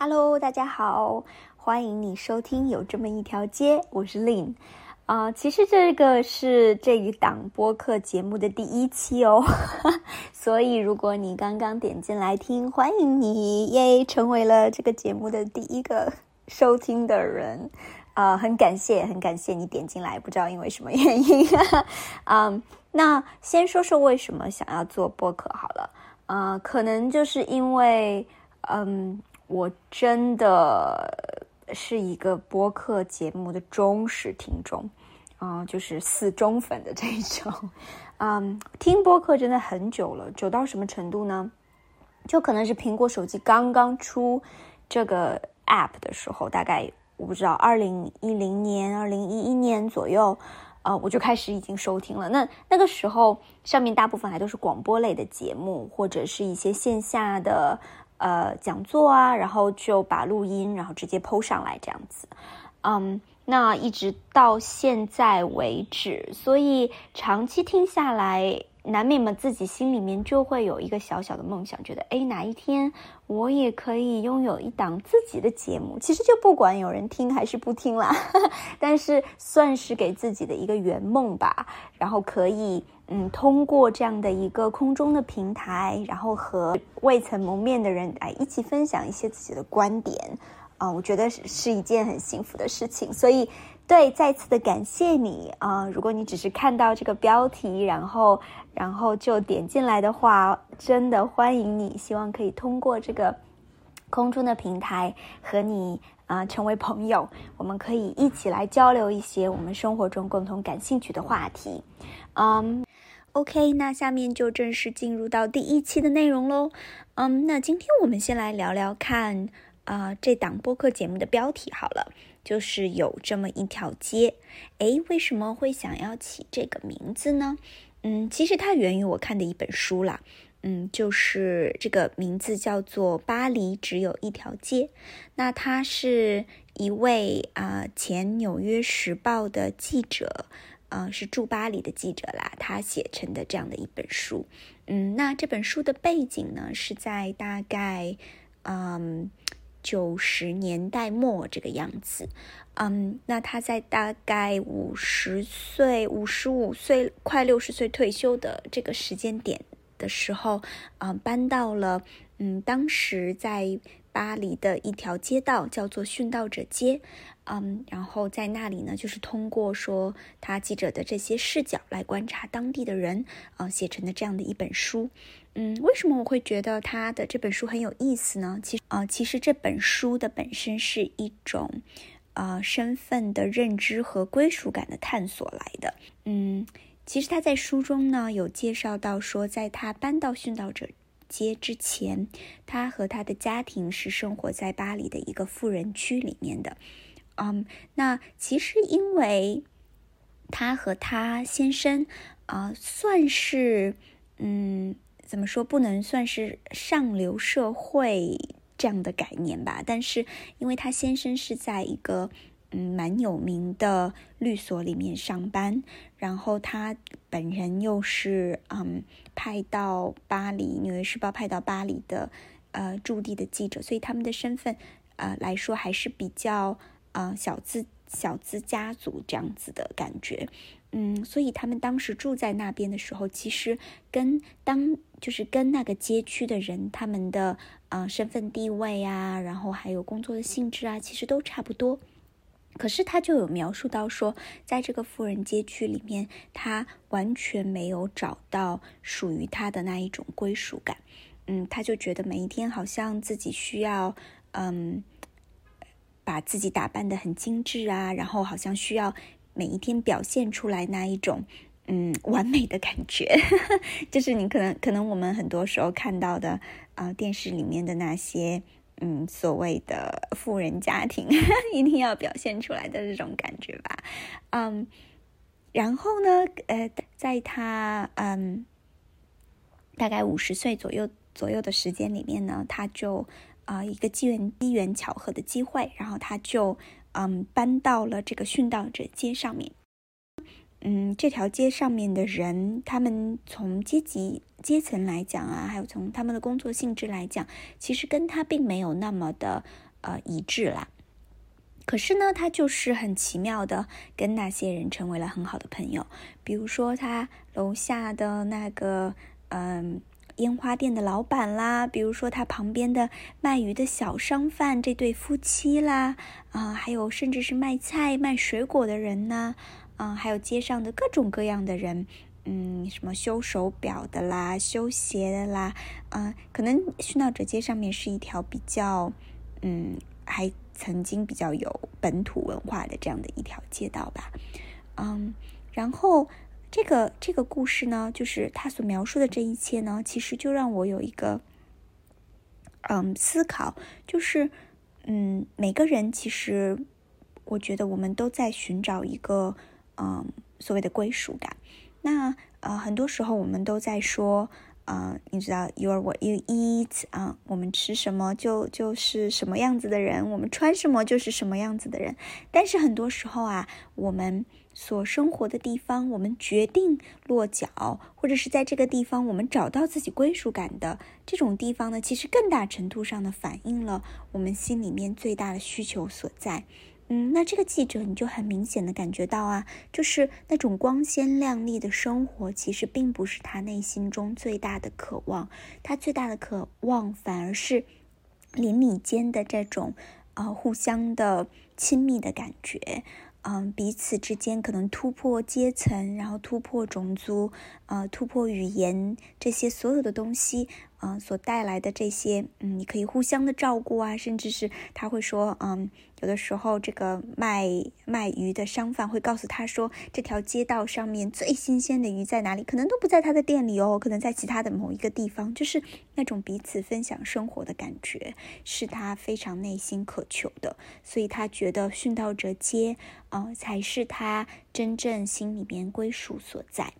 Hello，大家好，欢迎你收听有这么一条街，我是 Lin。啊，其实这个是这一档播客节目的第一期哦，所以如果你刚刚点进来听，欢迎你耶，成为了这个节目的第一个收听的人。啊，很感谢，很感谢你点进来，不知道因为什么原因。嗯，那先说说为什么想要做播客好了。啊，可能就是因为，嗯。我真的是一个播客节目的忠实听众，啊，就是死忠粉的这一种，嗯，听播客真的很久了，久到什么程度呢？就可能是苹果手机刚刚出这个 app 的时候，大概我不知道，二零一零年、二零一一年左右，呃，我就开始已经收听了。那那个时候，上面大部分还都是广播类的节目，或者是一些线下的。呃，讲座啊，然后就把录音，然后直接抛上来这样子，嗯，那一直到现在为止，所以长期听下来，难免嘛自己心里面就会有一个小小的梦想，觉得哎，哪一天我也可以拥有一档自己的节目。其实就不管有人听还是不听啦，但是算是给自己的一个圆梦吧，然后可以。嗯，通过这样的一个空中的平台，然后和未曾谋面的人来一起分享一些自己的观点，啊，我觉得是一件很幸福的事情。所以，对，再次的感谢你啊！如果你只是看到这个标题，然后然后就点进来的话，真的欢迎你。希望可以通过这个空中的平台和你啊成为朋友，我们可以一起来交流一些我们生活中共同感兴趣的话题，嗯。OK，那下面就正式进入到第一期的内容喽。嗯，那今天我们先来聊聊看啊，这档播客节目的标题好了，就是有这么一条街。诶，为什么会想要起这个名字呢？嗯，其实它源于我看的一本书啦。嗯，就是这个名字叫做《巴黎只有一条街》。那他是一位啊前《纽约时报》的记者。呃，是驻巴黎的记者啦，他写成的这样的一本书。嗯，那这本书的背景呢，是在大概嗯九十年代末这个样子。嗯，那他在大概五十岁、五十五岁、快六十岁退休的这个时间点的时候，啊，搬到了嗯当时在巴黎的一条街道，叫做殉道者街。嗯，然后在那里呢，就是通过说他记者的这些视角来观察当地的人，啊，写成的这样的一本书。嗯，为什么我会觉得他的这本书很有意思呢？其实啊，其实这本书的本身是一种，呃，身份的认知和归属感的探索来的。嗯，其实他在书中呢有介绍到说，在他搬到殉道者街之前，他和他的家庭是生活在巴黎的一个富人区里面的。嗯，那其实因为他和他先生啊，算是嗯，怎么说不能算是上流社会这样的概念吧？但是因为他先生是在一个嗯蛮有名的律所里面上班，然后他本人又是嗯派到巴黎《纽约时报》派到巴黎的呃驻地的记者，所以他们的身份呃来说还是比较。啊，小资小资家族这样子的感觉，嗯，所以他们当时住在那边的时候，其实跟当就是跟那个街区的人，他们的啊身份地位啊，然后还有工作的性质啊，其实都差不多。可是他就有描述到说，在这个富人街区里面，他完全没有找到属于他的那一种归属感。嗯，他就觉得每一天好像自己需要，嗯。把自己打扮的很精致啊，然后好像需要每一天表现出来那一种嗯完美的感觉，就是你可能可能我们很多时候看到的啊电视里面的那些嗯所谓的富人家庭 一定要表现出来的这种感觉吧，嗯，然后呢呃在他嗯大概五十岁左右左右的时间里面呢，他就。啊，一个机缘机缘巧合的机会，然后他就嗯搬到了这个殉道者街上面。嗯，这条街上面的人，他们从阶级阶层来讲啊，还有从他们的工作性质来讲，其实跟他并没有那么的呃一致啦。可是呢，他就是很奇妙的跟那些人成为了很好的朋友。比如说他楼下的那个嗯烟花店的老板啦，比如说他旁边的卖鱼的小商贩这对夫妻啦，啊，还有甚至是卖菜卖水果的人呢，嗯还有街上的各种各样的人，嗯，什么修手表的啦，修鞋的啦，嗯，可能殉道者街上面是一条比较，嗯，还。曾经比较有本土文化的这样的一条街道吧，嗯，然后这个这个故事呢，就是他所描述的这一切呢，其实就让我有一个嗯思考，就是嗯，每个人其实我觉得我们都在寻找一个嗯所谓的归属感。那呃，很多时候我们都在说。啊，你知道，you are what you eat 啊，我们吃什么就就是什么样子的人，我们穿什么就是什么样子的人。但是很多时候啊，我们所生活的地方，我们决定落脚，或者是在这个地方我们找到自己归属感的这种地方呢，其实更大程度上的反映了我们心里面最大的需求所在。嗯，那这个记者你就很明显的感觉到啊，就是那种光鲜亮丽的生活，其实并不是他内心中最大的渴望。他最大的渴望反而是邻里间的这种呃互相的亲密的感觉，嗯，彼此之间可能突破阶层，然后突破种族，呃，突破语言这些所有的东西。嗯，所带来的这些，嗯，你可以互相的照顾啊，甚至是他会说，嗯，有的时候这个卖卖鱼的商贩会告诉他说，这条街道上面最新鲜的鱼在哪里？可能都不在他的店里哦，可能在其他的某一个地方。就是那种彼此分享生活的感觉，是他非常内心渴求的，所以他觉得殉道者街，啊，才是他真正心里面归属所在。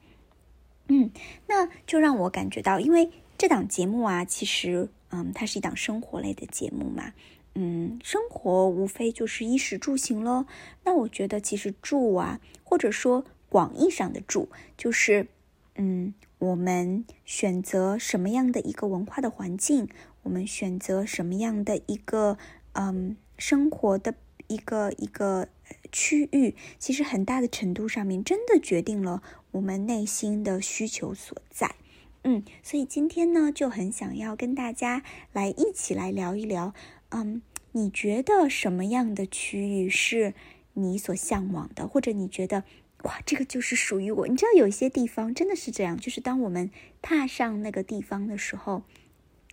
嗯，那就让我感觉到，因为。这档节目啊，其实，嗯，它是一档生活类的节目嘛，嗯，生活无非就是衣食住行喽。那我觉得，其实住啊，或者说广义上的住，就是，嗯，我们选择什么样的一个文化的环境，我们选择什么样的一个，嗯，生活的一个一个区域，其实很大的程度上面，真的决定了我们内心的需求所在。嗯，所以今天呢，就很想要跟大家来一起来聊一聊。嗯，你觉得什么样的区域是你所向往的？或者你觉得，哇，这个就是属于我？你知道，有一些地方真的是这样，就是当我们踏上那个地方的时候，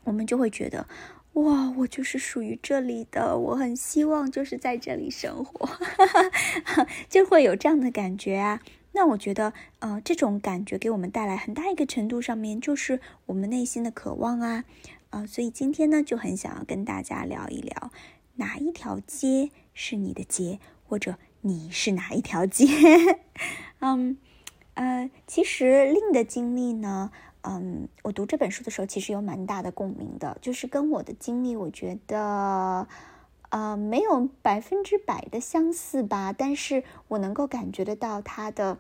我们就会觉得，哇，我就是属于这里的，我很希望就是在这里生活，就会有这样的感觉啊。那我觉得，呃，这种感觉给我们带来很大一个程度上面，就是我们内心的渴望啊，啊，所以今天呢，就很想要跟大家聊一聊，哪一条街是你的街，或者你是哪一条街？嗯，呃，其实令的经历呢，嗯，我读这本书的时候，其实有蛮大的共鸣的，就是跟我的经历，我觉得。呃，没有百分之百的相似吧，但是我能够感觉得到他的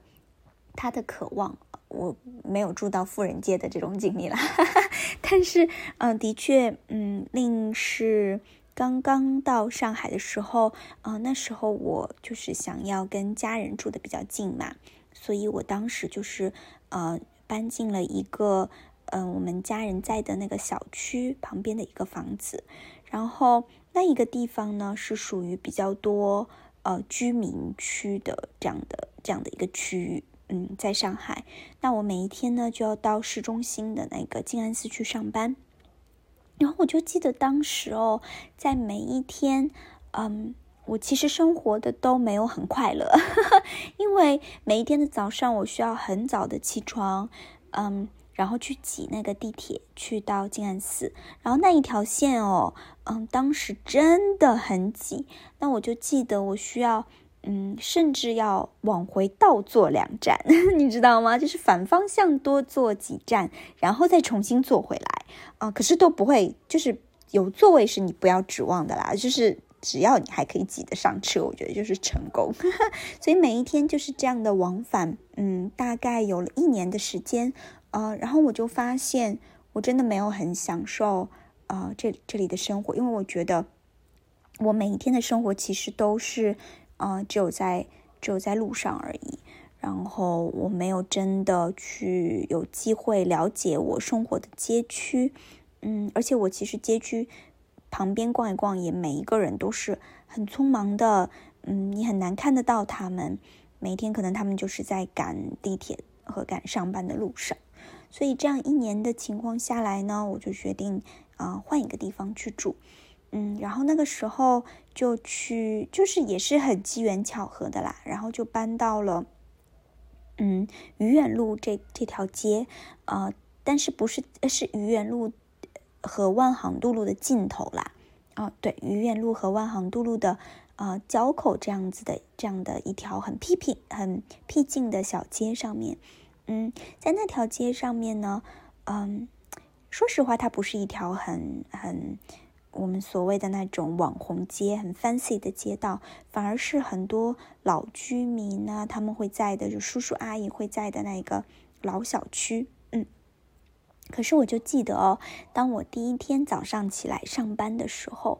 他的渴望。我没有住到富人街的这种经历了，但是，嗯，的确，嗯，另是刚刚到上海的时候，啊，那时候我就是想要跟家人住的比较近嘛，所以我当时就是呃搬进了一个嗯我们家人在的那个小区旁边的一个房子，然后。那一个地方呢，是属于比较多呃居民区的这样的这样的一个区域，嗯，在上海。那我每一天呢，就要到市中心的那个静安寺去上班。然后我就记得当时哦，在每一天，嗯，我其实生活的都没有很快乐，因为每一天的早上我需要很早的起床，嗯。然后去挤那个地铁去到静安寺，然后那一条线哦，嗯，当时真的很挤。那我就记得我需要，嗯，甚至要往回倒坐两站，你知道吗？就是反方向多坐几站，然后再重新坐回来啊。可是都不会，就是有座位是你不要指望的啦。就是只要你还可以挤得上车，我觉得就是成功。所以每一天就是这样的往返，嗯，大概有了一年的时间。呃，然后我就发现，我真的没有很享受，呃，这这里的生活，因为我觉得我每一天的生活其实都是，呃，只有在只有在路上而已。然后我没有真的去有机会了解我生活的街区，嗯，而且我其实街区旁边逛一逛，也每一个人都是很匆忙的，嗯，你很难看得到他们。每天可能他们就是在赶地铁和赶上班的路上，所以这样一年的情况下来呢，我就决定啊换一个地方去住，嗯，然后那个时候就去，就是也是很机缘巧合的啦，然后就搬到了。嗯，愚园路这这条街，呃，但是不是是愚园路和万航渡路的尽头啦？哦，对，愚园路和万航渡路的呃交口这样子的这样的一条很僻僻、很僻静的小街上面。嗯，在那条街上面呢，嗯，说实话，它不是一条很很。我们所谓的那种网红街，很 fancy 的街道，反而是很多老居民呢，他们会在的，就叔叔阿姨会在的那个老小区。嗯，可是我就记得哦，当我第一天早上起来上班的时候，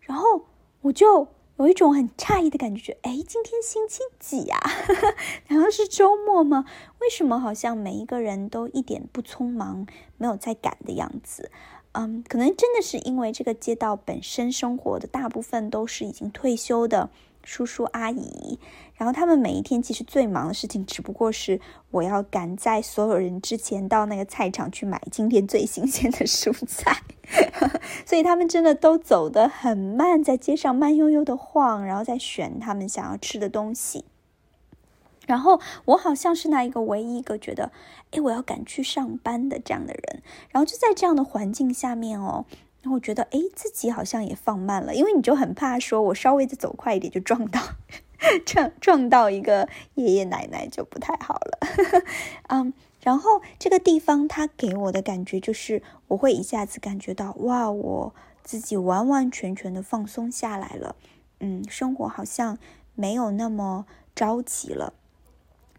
然后我就有一种很诧异的感觉，就哎，今天星期几呀？难道是周末吗？为什么好像每一个人都一点不匆忙，没有在赶的样子？嗯，可能真的是因为这个街道本身生活的大部分都是已经退休的叔叔阿姨，然后他们每一天其实最忙的事情，只不过是我要赶在所有人之前到那个菜场去买今天最新鲜的蔬菜，所以他们真的都走得很慢，在街上慢悠悠的晃，然后再选他们想要吃的东西。然后我好像是那一个唯一一个觉得，哎，我要赶去上班的这样的人。然后就在这样的环境下面哦，然后我觉得，哎，自己好像也放慢了，因为你就很怕说，我稍微的走快一点就撞到，撞撞到一个爷爷奶奶就不太好了。嗯，然后这个地方它给我的感觉就是，我会一下子感觉到，哇，我自己完完全全的放松下来了。嗯，生活好像没有那么着急了。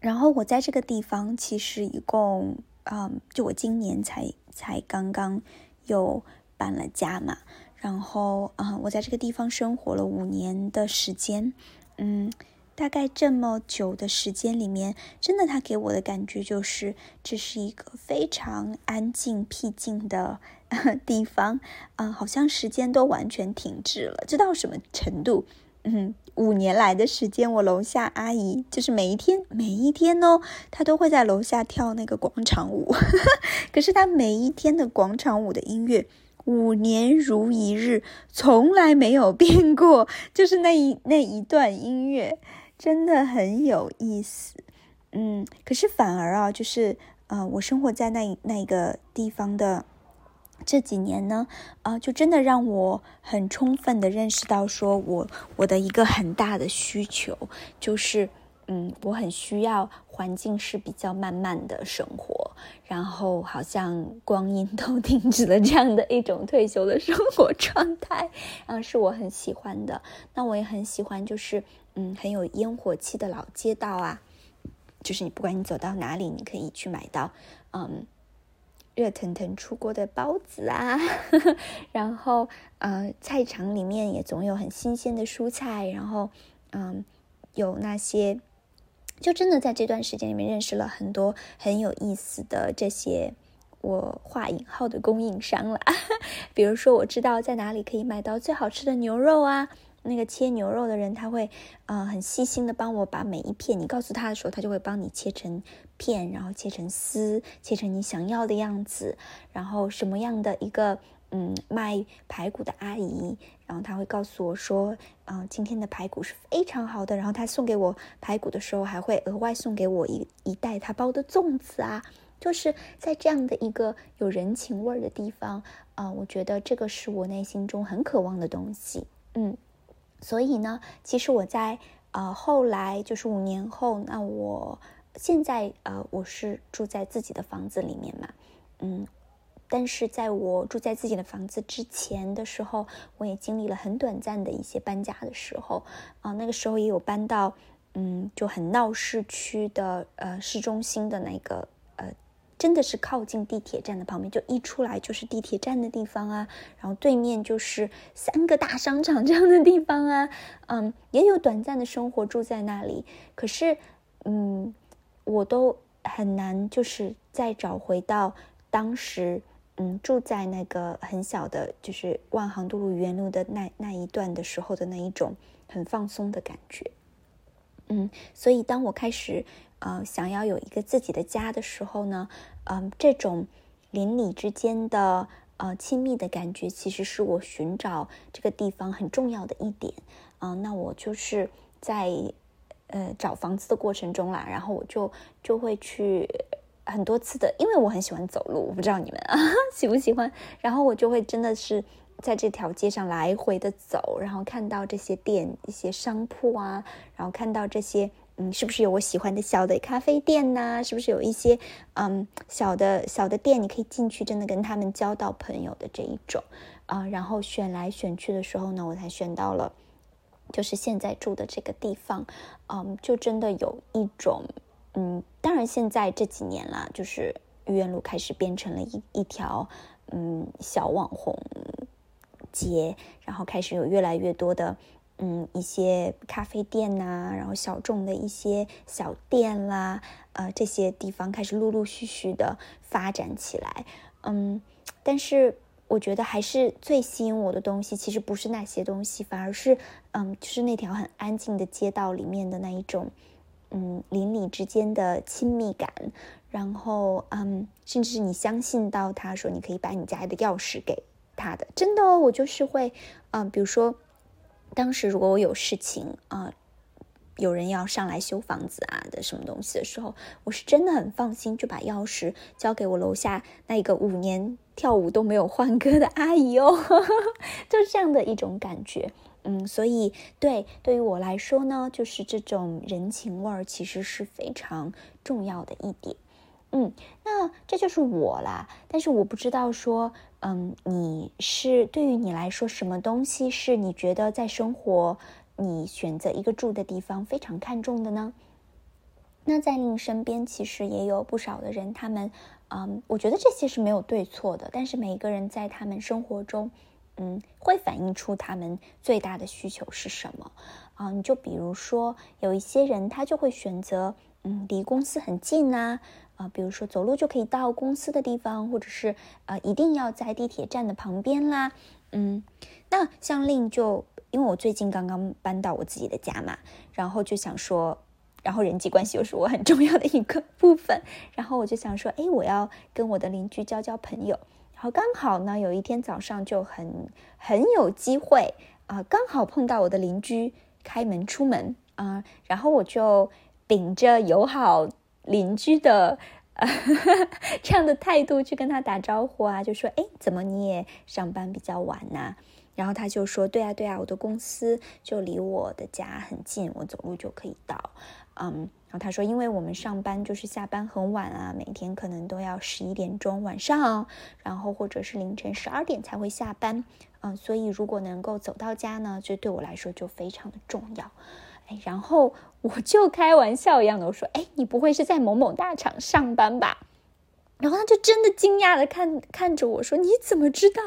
然后我在这个地方，其实一共，嗯，就我今年才才刚刚有搬了家嘛。然后，啊，我在这个地方生活了五年的时间，嗯，大概这么久的时间里面，真的，他给我的感觉就是，这是一个非常安静、僻静的 地方，啊，好像时间都完全停滞了，这到什么程度？嗯。五年来的时间，我楼下阿姨就是每一天每一天哦，她都会在楼下跳那个广场舞。可是她每一天的广场舞的音乐，五年如一日，从来没有变过，就是那一那一段音乐，真的很有意思。嗯，可是反而啊，就是呃，我生活在那那个地方的。这几年呢，啊，就真的让我很充分的认识到，说我我的一个很大的需求就是，嗯，我很需要环境是比较慢慢的生活，然后好像光阴都停止了这样的一种退休的生活状态，啊，是我很喜欢的。那我也很喜欢，就是嗯，很有烟火气的老街道啊，就是你不管你走到哪里，你可以去买到，嗯。热腾腾出锅的包子啊，然后呃，菜场里面也总有很新鲜的蔬菜，然后嗯，有那些，就真的在这段时间里面认识了很多很有意思的这些我画引号的供应商了，比如说我知道在哪里可以买到最好吃的牛肉啊。那个切牛肉的人，他会，呃，很细心的帮我把每一片，你告诉他的时候，他就会帮你切成片，然后切成丝，切成你想要的样子。然后什么样的一个，嗯，卖排骨的阿姨，然后他会告诉我说，嗯，今天的排骨是非常好的。然后他送给我排骨的时候，还会额外送给我一一袋他包的粽子啊。就是在这样的一个有人情味儿的地方，啊，我觉得这个是我内心中很渴望的东西，嗯。所以呢，其实我在呃后来就是五年后，那我现在呃我是住在自己的房子里面嘛，嗯，但是在我住在自己的房子之前的时候，我也经历了很短暂的一些搬家的时候。啊，那个时候也有搬到嗯就很闹市区的呃市中心的那个呃真的是靠近地铁站的旁边，就一出来就是地铁站的地方啊，然后对面就是三个大商场这样的地方啊，嗯，也有短暂的生活住在那里，可是，嗯，我都很难就是再找回到当时，嗯，住在那个很小的，就是万航渡路愚园路的那那一段的时候的那一种很放松的感觉，嗯，所以当我开始。呃，想要有一个自己的家的时候呢，嗯，这种邻里之间的呃亲密的感觉，其实是我寻找这个地方很重要的一点。嗯，那我就是在呃找房子的过程中啦，然后我就就会去很多次的，因为我很喜欢走路，我不知道你们啊 喜不喜欢，然后我就会真的是在这条街上来回的走，然后看到这些店、一些商铺啊，然后看到这些。嗯，是不是有我喜欢的小的咖啡店呐？是不是有一些嗯小的小的店，你可以进去，真的跟他们交到朋友的这一种啊？然后选来选去的时候呢，我才选到了，就是现在住的这个地方，嗯，就真的有一种嗯，当然现在这几年啦，就是愚园路开始变成了一一条嗯小网红街，然后开始有越来越多的。嗯，一些咖啡店呐，然后小众的一些小店啦，呃，这些地方开始陆陆续续的发展起来。嗯，但是我觉得还是最吸引我的东西，其实不是那些东西，反而是嗯，就是那条很安静的街道里面的那一种，嗯，邻里之间的亲密感。然后，嗯，甚至是你相信到他说你可以把你家的钥匙给他的，真的哦，我就是会，嗯，比如说。当时如果我有事情啊，有人要上来修房子啊的什么东西的时候，我是真的很放心，就把钥匙交给我楼下那一个五年跳舞都没有换歌的阿姨哦，就这样的一种感觉。嗯，所以对对于我来说呢，就是这种人情味儿其实是非常重要的一点。嗯，那这就是我啦。但是我不知道说，嗯，你是对于你来说，什么东西是你觉得在生活你选择一个住的地方非常看重的呢？那在你身边其实也有不少的人，他们，嗯，我觉得这些是没有对错的。但是每一个人在他们生活中，嗯，会反映出他们最大的需求是什么啊？你就比如说，有一些人他就会选择，嗯，离公司很近啊。啊，比如说走路就可以到公司的地方，或者是呃，一定要在地铁站的旁边啦。嗯，那像令就因为我最近刚刚搬到我自己的家嘛，然后就想说，然后人际关系又是我很重要的一个部分，然后我就想说，哎，我要跟我的邻居交交朋友。然后刚好呢，有一天早上就很很有机会啊，刚好碰到我的邻居开门出门啊，然后我就秉着友好。邻居的 这样的态度去跟他打招呼啊，就说：“哎，怎么你也上班比较晚呢？”然后他就说：“对啊，对啊，我的公司就离我的家很近，我走路就可以到。”嗯，然后他说：“因为我们上班就是下班很晚啊，每天可能都要十一点钟晚上，然后或者是凌晨十二点才会下班。嗯，所以如果能够走到家呢，这对我来说就非常的重要。”哎然后我就开玩笑一样的我说：“哎，你不会是在某某大厂上班吧？”然后他就真的惊讶的看看着我说：“你怎么知道？”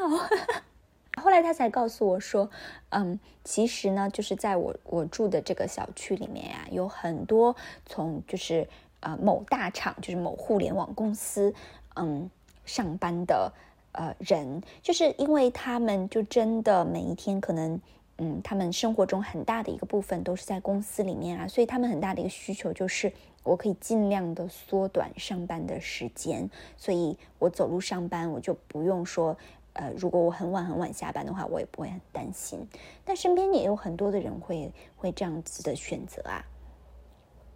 后来他才告诉我说：“嗯，其实呢，就是在我我住的这个小区里面呀，有很多从就是呃某大厂，就是某互联网公司嗯上班的呃人，就是因为他们就真的每一天可能。”嗯，他们生活中很大的一个部分都是在公司里面啊，所以他们很大的一个需求就是我可以尽量的缩短上班的时间，所以我走路上班，我就不用说，呃，如果我很晚很晚下班的话，我也不会很担心。但身边也有很多的人会会这样子的选择啊，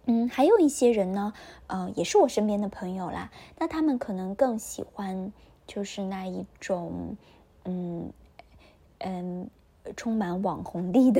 嗯，还有一些人呢，呃，也是我身边的朋友啦，那他们可能更喜欢就是那一种，嗯嗯。充满网红力的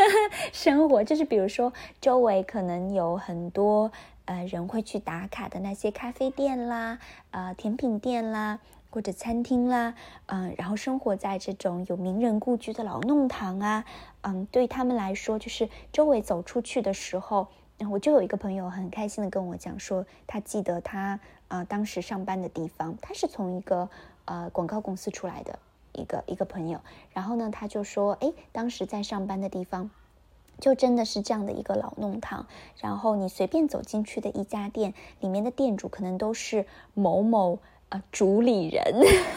生活，就是比如说周围可能有很多呃人会去打卡的那些咖啡店啦、呃甜品店啦或者餐厅啦，嗯，然后生活在这种有名人故居的老弄堂啊，嗯，对他们来说，就是周围走出去的时候，我就有一个朋友很开心的跟我讲说，他记得他呃当时上班的地方，他是从一个呃广告公司出来的一个一个朋友，然后呢他就说，哎，当时在上班的地方。就真的是这样的一个老弄堂，然后你随便走进去的一家店，里面的店主可能都是某某呃主理人，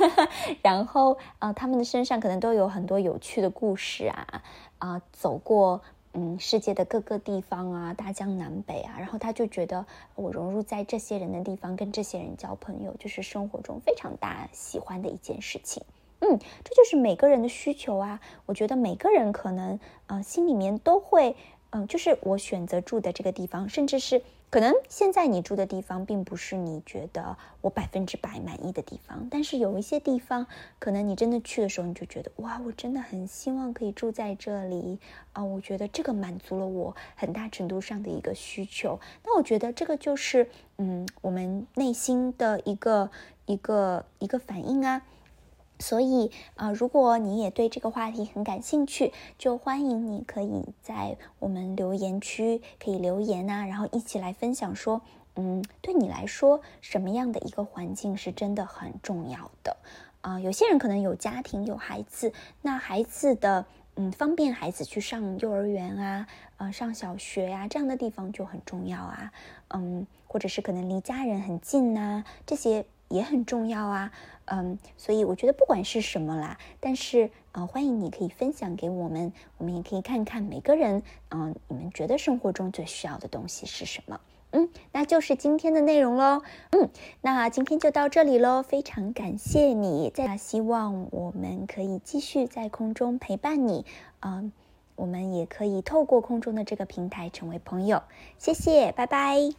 然后啊他们的身上可能都有很多有趣的故事啊啊走过嗯世界的各个地方啊大江南北啊，然后他就觉得我融入在这些人的地方，跟这些人交朋友，就是生活中非常大喜欢的一件事情。嗯，这就是每个人的需求啊。我觉得每个人可能，呃，心里面都会，嗯，就是我选择住的这个地方，甚至是可能现在你住的地方，并不是你觉得我百分之百满意的地方。但是有一些地方，可能你真的去的时候，你就觉得，哇，我真的很希望可以住在这里啊。我觉得这个满足了我很大程度上的一个需求。那我觉得这个就是，嗯，我们内心的一个一个一个反应啊。所以啊，如果你也对这个话题很感兴趣，就欢迎你可以在我们留言区可以留言啊，然后一起来分享说，嗯，对你来说什么样的一个环境是真的很重要的啊？有些人可能有家庭有孩子，那孩子的嗯方便孩子去上幼儿园啊，呃上小学呀这样的地方就很重要啊，嗯，或者是可能离家人很近呐，这些。也很重要啊，嗯，所以我觉得不管是什么啦，但是呃，欢迎你可以分享给我们，我们也可以看看每个人，嗯，你们觉得生活中最需要的东西是什么？嗯，那就是今天的内容喽。嗯，那今天就到这里喽，非常感谢你，在希望我们可以继续在空中陪伴你，嗯，我们也可以透过空中的这个平台成为朋友，谢谢，拜拜。